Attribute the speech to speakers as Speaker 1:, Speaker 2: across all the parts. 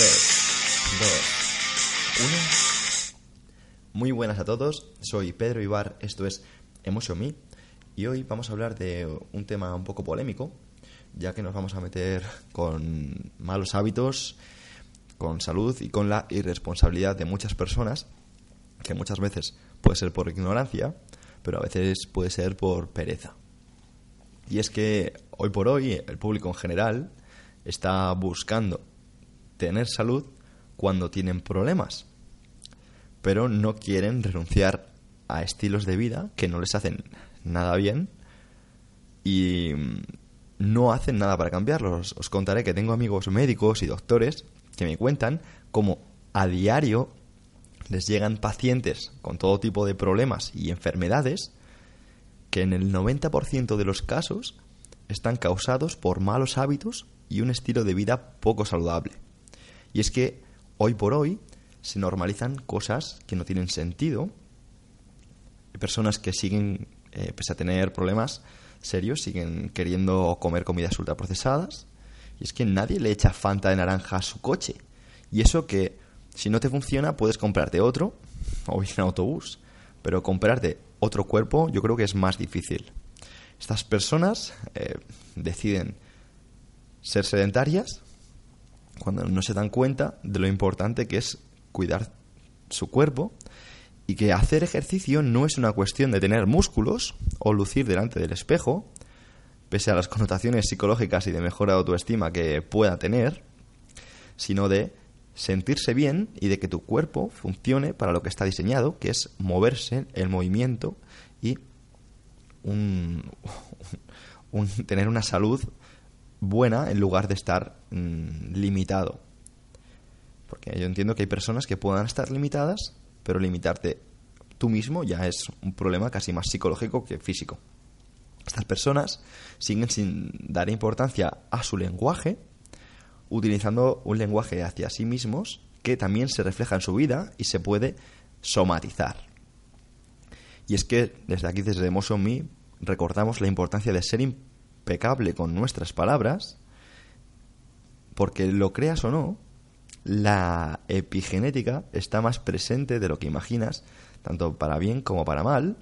Speaker 1: 3, 2, 1. Muy buenas a todos, soy Pedro Ibar, esto es Emotion Me y hoy vamos a hablar de un tema un poco polémico, ya que nos vamos a meter con malos hábitos, con salud y con la irresponsabilidad de muchas personas, que muchas veces puede ser por ignorancia, pero a veces puede ser por pereza. Y es que hoy por hoy el público en general está buscando tener salud cuando tienen problemas, pero no quieren renunciar a estilos de vida que no les hacen nada bien y no hacen nada para cambiarlos. Os contaré que tengo amigos médicos y doctores que me cuentan cómo a diario les llegan pacientes con todo tipo de problemas y enfermedades que en el 90% de los casos están causados por malos hábitos y un estilo de vida poco saludable. Y es que hoy por hoy se normalizan cosas que no tienen sentido. Personas que siguen, eh, pese a tener problemas serios, siguen queriendo comer comidas ultraprocesadas. Y es que nadie le echa fanta de naranja a su coche. Y eso que si no te funciona puedes comprarte otro o ir en autobús. Pero comprarte otro cuerpo yo creo que es más difícil. Estas personas eh, deciden ser sedentarias cuando no se dan cuenta de lo importante que es cuidar su cuerpo y que hacer ejercicio no es una cuestión de tener músculos o lucir delante del espejo, pese a las connotaciones psicológicas y de mejora de autoestima que pueda tener, sino de sentirse bien y de que tu cuerpo funcione para lo que está diseñado, que es moverse, el movimiento y tener una salud buena en lugar de estar mm, limitado. Porque yo entiendo que hay personas que puedan estar limitadas, pero limitarte tú mismo ya es un problema casi más psicológico que físico. Estas personas siguen sin dar importancia a su lenguaje, utilizando un lenguaje hacia sí mismos que también se refleja en su vida y se puede somatizar. Y es que desde aquí, desde Emotion Me, recordamos la importancia de ser impecable con nuestras palabras, porque lo creas o no, la epigenética está más presente de lo que imaginas, tanto para bien como para mal,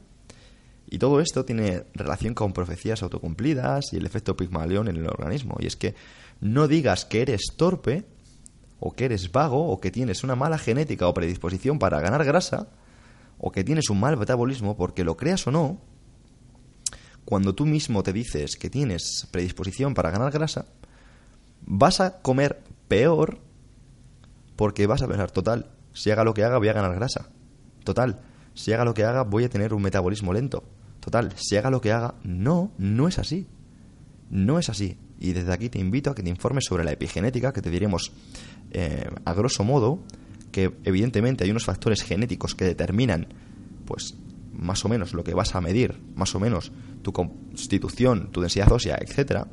Speaker 1: y todo esto tiene relación con profecías autocumplidas y el efecto Pigmalión en el organismo. Y es que no digas que eres torpe, o que eres vago, o que tienes una mala genética o predisposición para ganar grasa, o que tienes un mal metabolismo, porque lo creas o no, cuando tú mismo te dices que tienes predisposición para ganar grasa, vas a comer peor porque vas a pensar, total, si haga lo que haga voy a ganar grasa. Total, si haga lo que haga voy a tener un metabolismo lento. Total, si haga lo que haga, no, no es así. No es así. Y desde aquí te invito a que te informes sobre la epigenética, que te diremos eh, a grosso modo que evidentemente hay unos factores genéticos que determinan, pues, más o menos lo que vas a medir, más o menos tu constitución, tu densidad ósea, etcétera.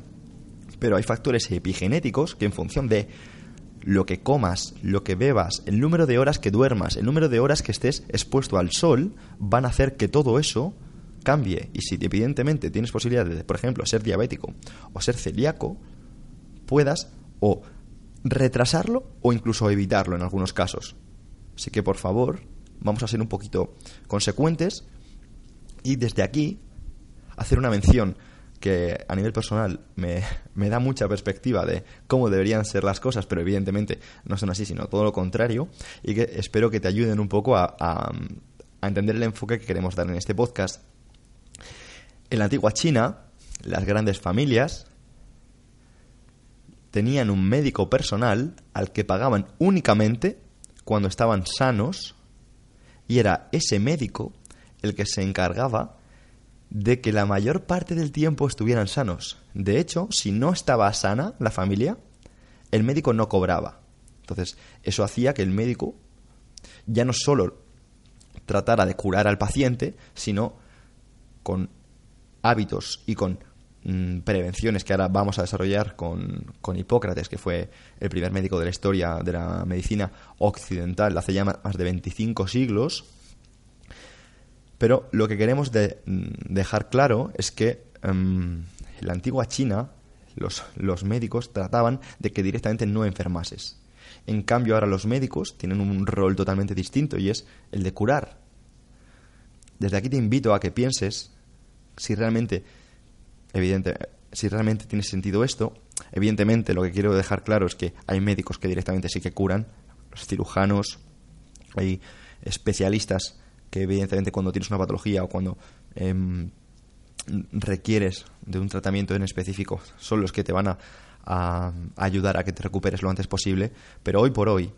Speaker 1: Pero hay factores epigenéticos que en función de lo que comas, lo que bebas, el número de horas que duermas, el número de horas que estés expuesto al sol, van a hacer que todo eso cambie. Y si evidentemente tienes posibilidad de, por ejemplo, ser diabético o ser celíaco, puedas o retrasarlo o incluso evitarlo en algunos casos. Así que por favor, vamos a ser un poquito consecuentes y desde aquí hacer una mención que a nivel personal me, da mucha perspectiva de cómo deberían ser las cosas, pero evidentemente no son así, sino todo lo contrario, y que espero que te ayuden un poco a, a, entender el enfoque que queremos dar en este podcast. En la antigua China, las grandes familias tenían un médico personal al que pagaban únicamente cuando estaban sanos y era ese médico el que se encargaba de que la mayor parte del tiempo estuvieran sanos. De hecho, si no estaba sana la familia, el médico no cobraba. Entonces, eso hacía que el médico ya no solo tratara de curar al paciente, sino con hábitos y con mm, prevenciones que ahora vamos a desarrollar con, con, Hipócrates, que fue el primer médico de la historia de la medicina occidental hace ya más de 25 siglos, pero lo que queremos mm, dejar claro es que em, en la antigua China los, médicos trataban de que directamente no enfermases. En cambio, ahora los médicos tienen un rol totalmente distinto y es el de curar. Desde aquí te invito a que pienses si realmente, si realmente tiene sentido esto. Evidentemente, lo que quiero dejar claro es que hay médicos que directamente sí que curan, los cirujanos, hay especialistas que evidentemente cuando tienes una patología o cuando em, requieres de un tratamiento en específico son los que te van a, ayudar a que te recuperes lo antes posible, pero hoy por hoy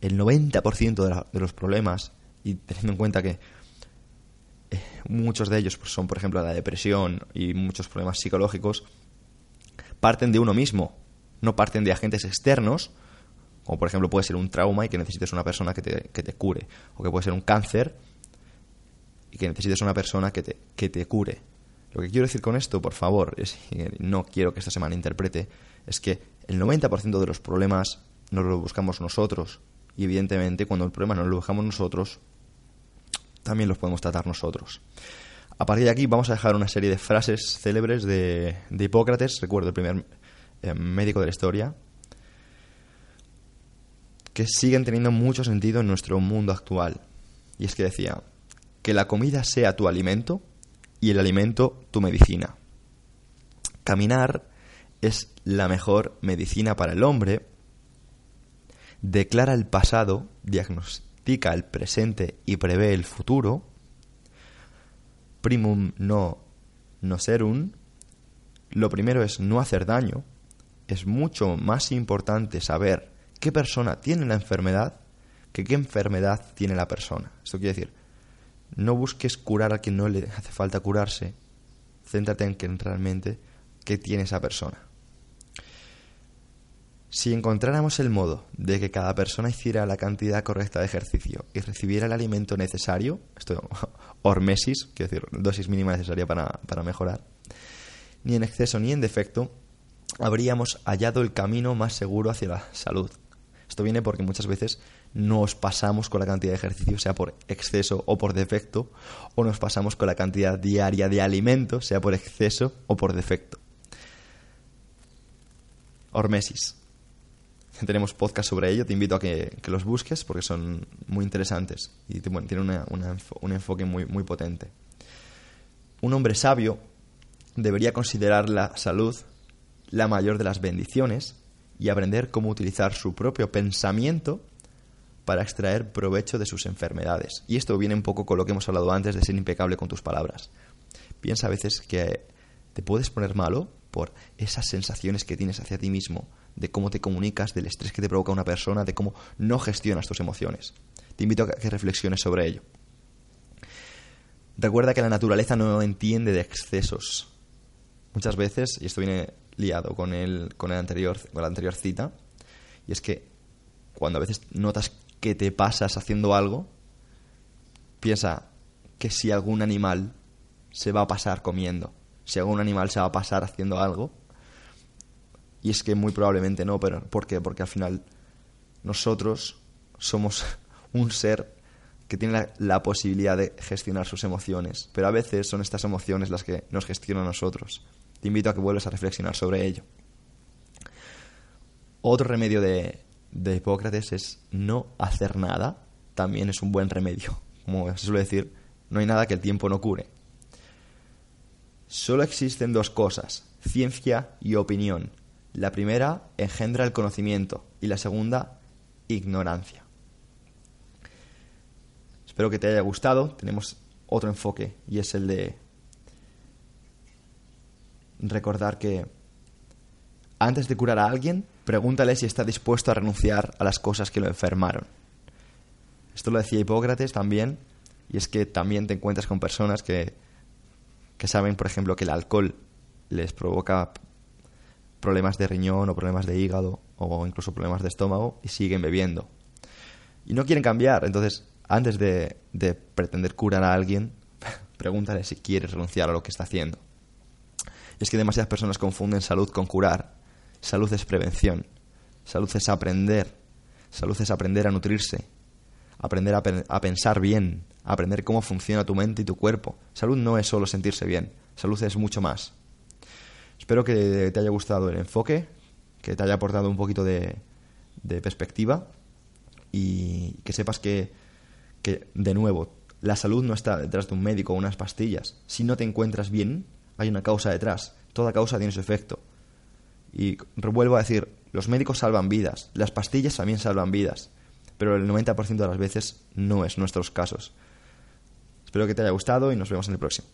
Speaker 1: el 90% de, los problemas, y teniendo en cuenta que eh, muchos de ellos pues, son, por ejemplo, la depresión y muchos problemas psicológicos, parten de uno mismo, no parten de agentes externos, como por ejemplo puede ser un trauma y que necesites una persona que te, que te cure, o que puede ser un cáncer y que necesites una persona que te, que te cure. Lo que quiero decir con esto, por favor, es, no quiero que esta semana interprete, es que el 90% de los problemas nos los buscamos nosotros. Y evidentemente, cuando el problema nos lo buscamos nosotros, también los podemos tratar nosotros. A partir de aquí vamos a dejar una serie de frases célebres de, Hipócrates, recuerdo el primer eh, médico de la historia, que siguen teniendo mucho sentido en nuestro mundo actual. Y es que decía, que la comida sea tu alimento y el alimento tu medicina. Caminar es la mejor medicina para el hombre. Declara el pasado, diagnostica el presente y prevé el futuro. Primum no nocerum. Lo primero es no hacer daño. Es mucho más importante saber qué persona tiene la enfermedad que qué enfermedad tiene la persona. Esto quiere decir, no busques curar a quien no le hace falta curarse. Céntrate en que realmente qué tiene esa persona. Si encontráramos el modo de que cada persona hiciera la cantidad correcta de ejercicio y recibiera el alimento necesario, esto hormesis, quiero decir, dosis mínima necesaria para, para mejorar, ni en exceso ni en defecto, habríamos hallado el camino más seguro hacia la salud. Esto viene porque muchas veces nos pasamos con la cantidad de ejercicio, sea por exceso o por defecto, o nos pasamos con la cantidad diaria de alimento, sea por exceso o por defecto. Hormesis. Tenemos podcast sobre ello, te invito a que, los busques porque son muy interesantes y tienen un enfoque muy, muy potente. Un hombre sabio debería considerar la salud la mayor de las bendiciones y aprender cómo utilizar su propio pensamiento para extraer provecho de sus enfermedades. Y esto viene un poco con lo que hemos hablado antes de ser impecable con tus palabras. Piensa a veces que te puedes poner malo por esas sensaciones que tienes hacia ti mismo, de cómo te comunicas, del estrés que te provoca una persona, de cómo no gestionas tus emociones. Te invito a que reflexiones sobre ello. Recuerda que la naturaleza no entiende de excesos. Muchas veces, y esto viene liado con el, con el anterior, con la anterior cita, y es que cuando a veces notas que te pasas haciendo algo, piensa que si algún animal se va a pasar comiendo, si algún animal se va a pasar haciendo algo, y es que muy probablemente no, pero ¿por qué? Porque al final nosotros somos un ser que tiene la, la, posibilidad de gestionar sus emociones, pero a veces son estas emociones las que nos gestionan a nosotros. Te invito a que vuelvas a reflexionar sobre ello. Otro remedio de, de Hipócrates es no hacer nada, también es un buen remedio. Como se suele decir, no hay nada que el tiempo no cure. Solo existen dos cosas, ciencia y opinión. La primera engendra el conocimiento y la segunda, ignorancia. Espero que te haya gustado. Tenemos otro enfoque y es el de recordar que antes de curar a alguien, pregúntale si está dispuesto a renunciar a las cosas que lo enfermaron. Esto lo decía Hipócrates también, y es que también te encuentras con personas que, que saben, por ejemplo, que el alcohol les provoca problemas de riñón o problemas de hígado o incluso problemas de estómago y siguen bebiendo. Y no quieren cambiar, entonces antes de, de pretender curar a alguien, pregúntale si quiere renunciar a lo que está haciendo. Y es que demasiadas personas confunden salud con curar Salud es prevención. Salud es aprender. Salud es aprender a nutrirse. Aprender a, pensar bien. Aprender cómo funciona tu mente y tu cuerpo. Salud no es solo sentirse bien. Salud es mucho más. Espero que te haya gustado el enfoque, que te haya aportado un poquito de, perspectiva y que sepas que, de nuevo, la salud no está detrás de un médico o unas pastillas. Si no te encuentras bien, hay una causa detrás. Toda causa tiene su efecto. Y vuelvo a decir, los médicos salvan vidas, las pastillas también salvan vidas, pero el 90% de las veces no es nuestros casos. Espero que te haya gustado y nos vemos en el próximo.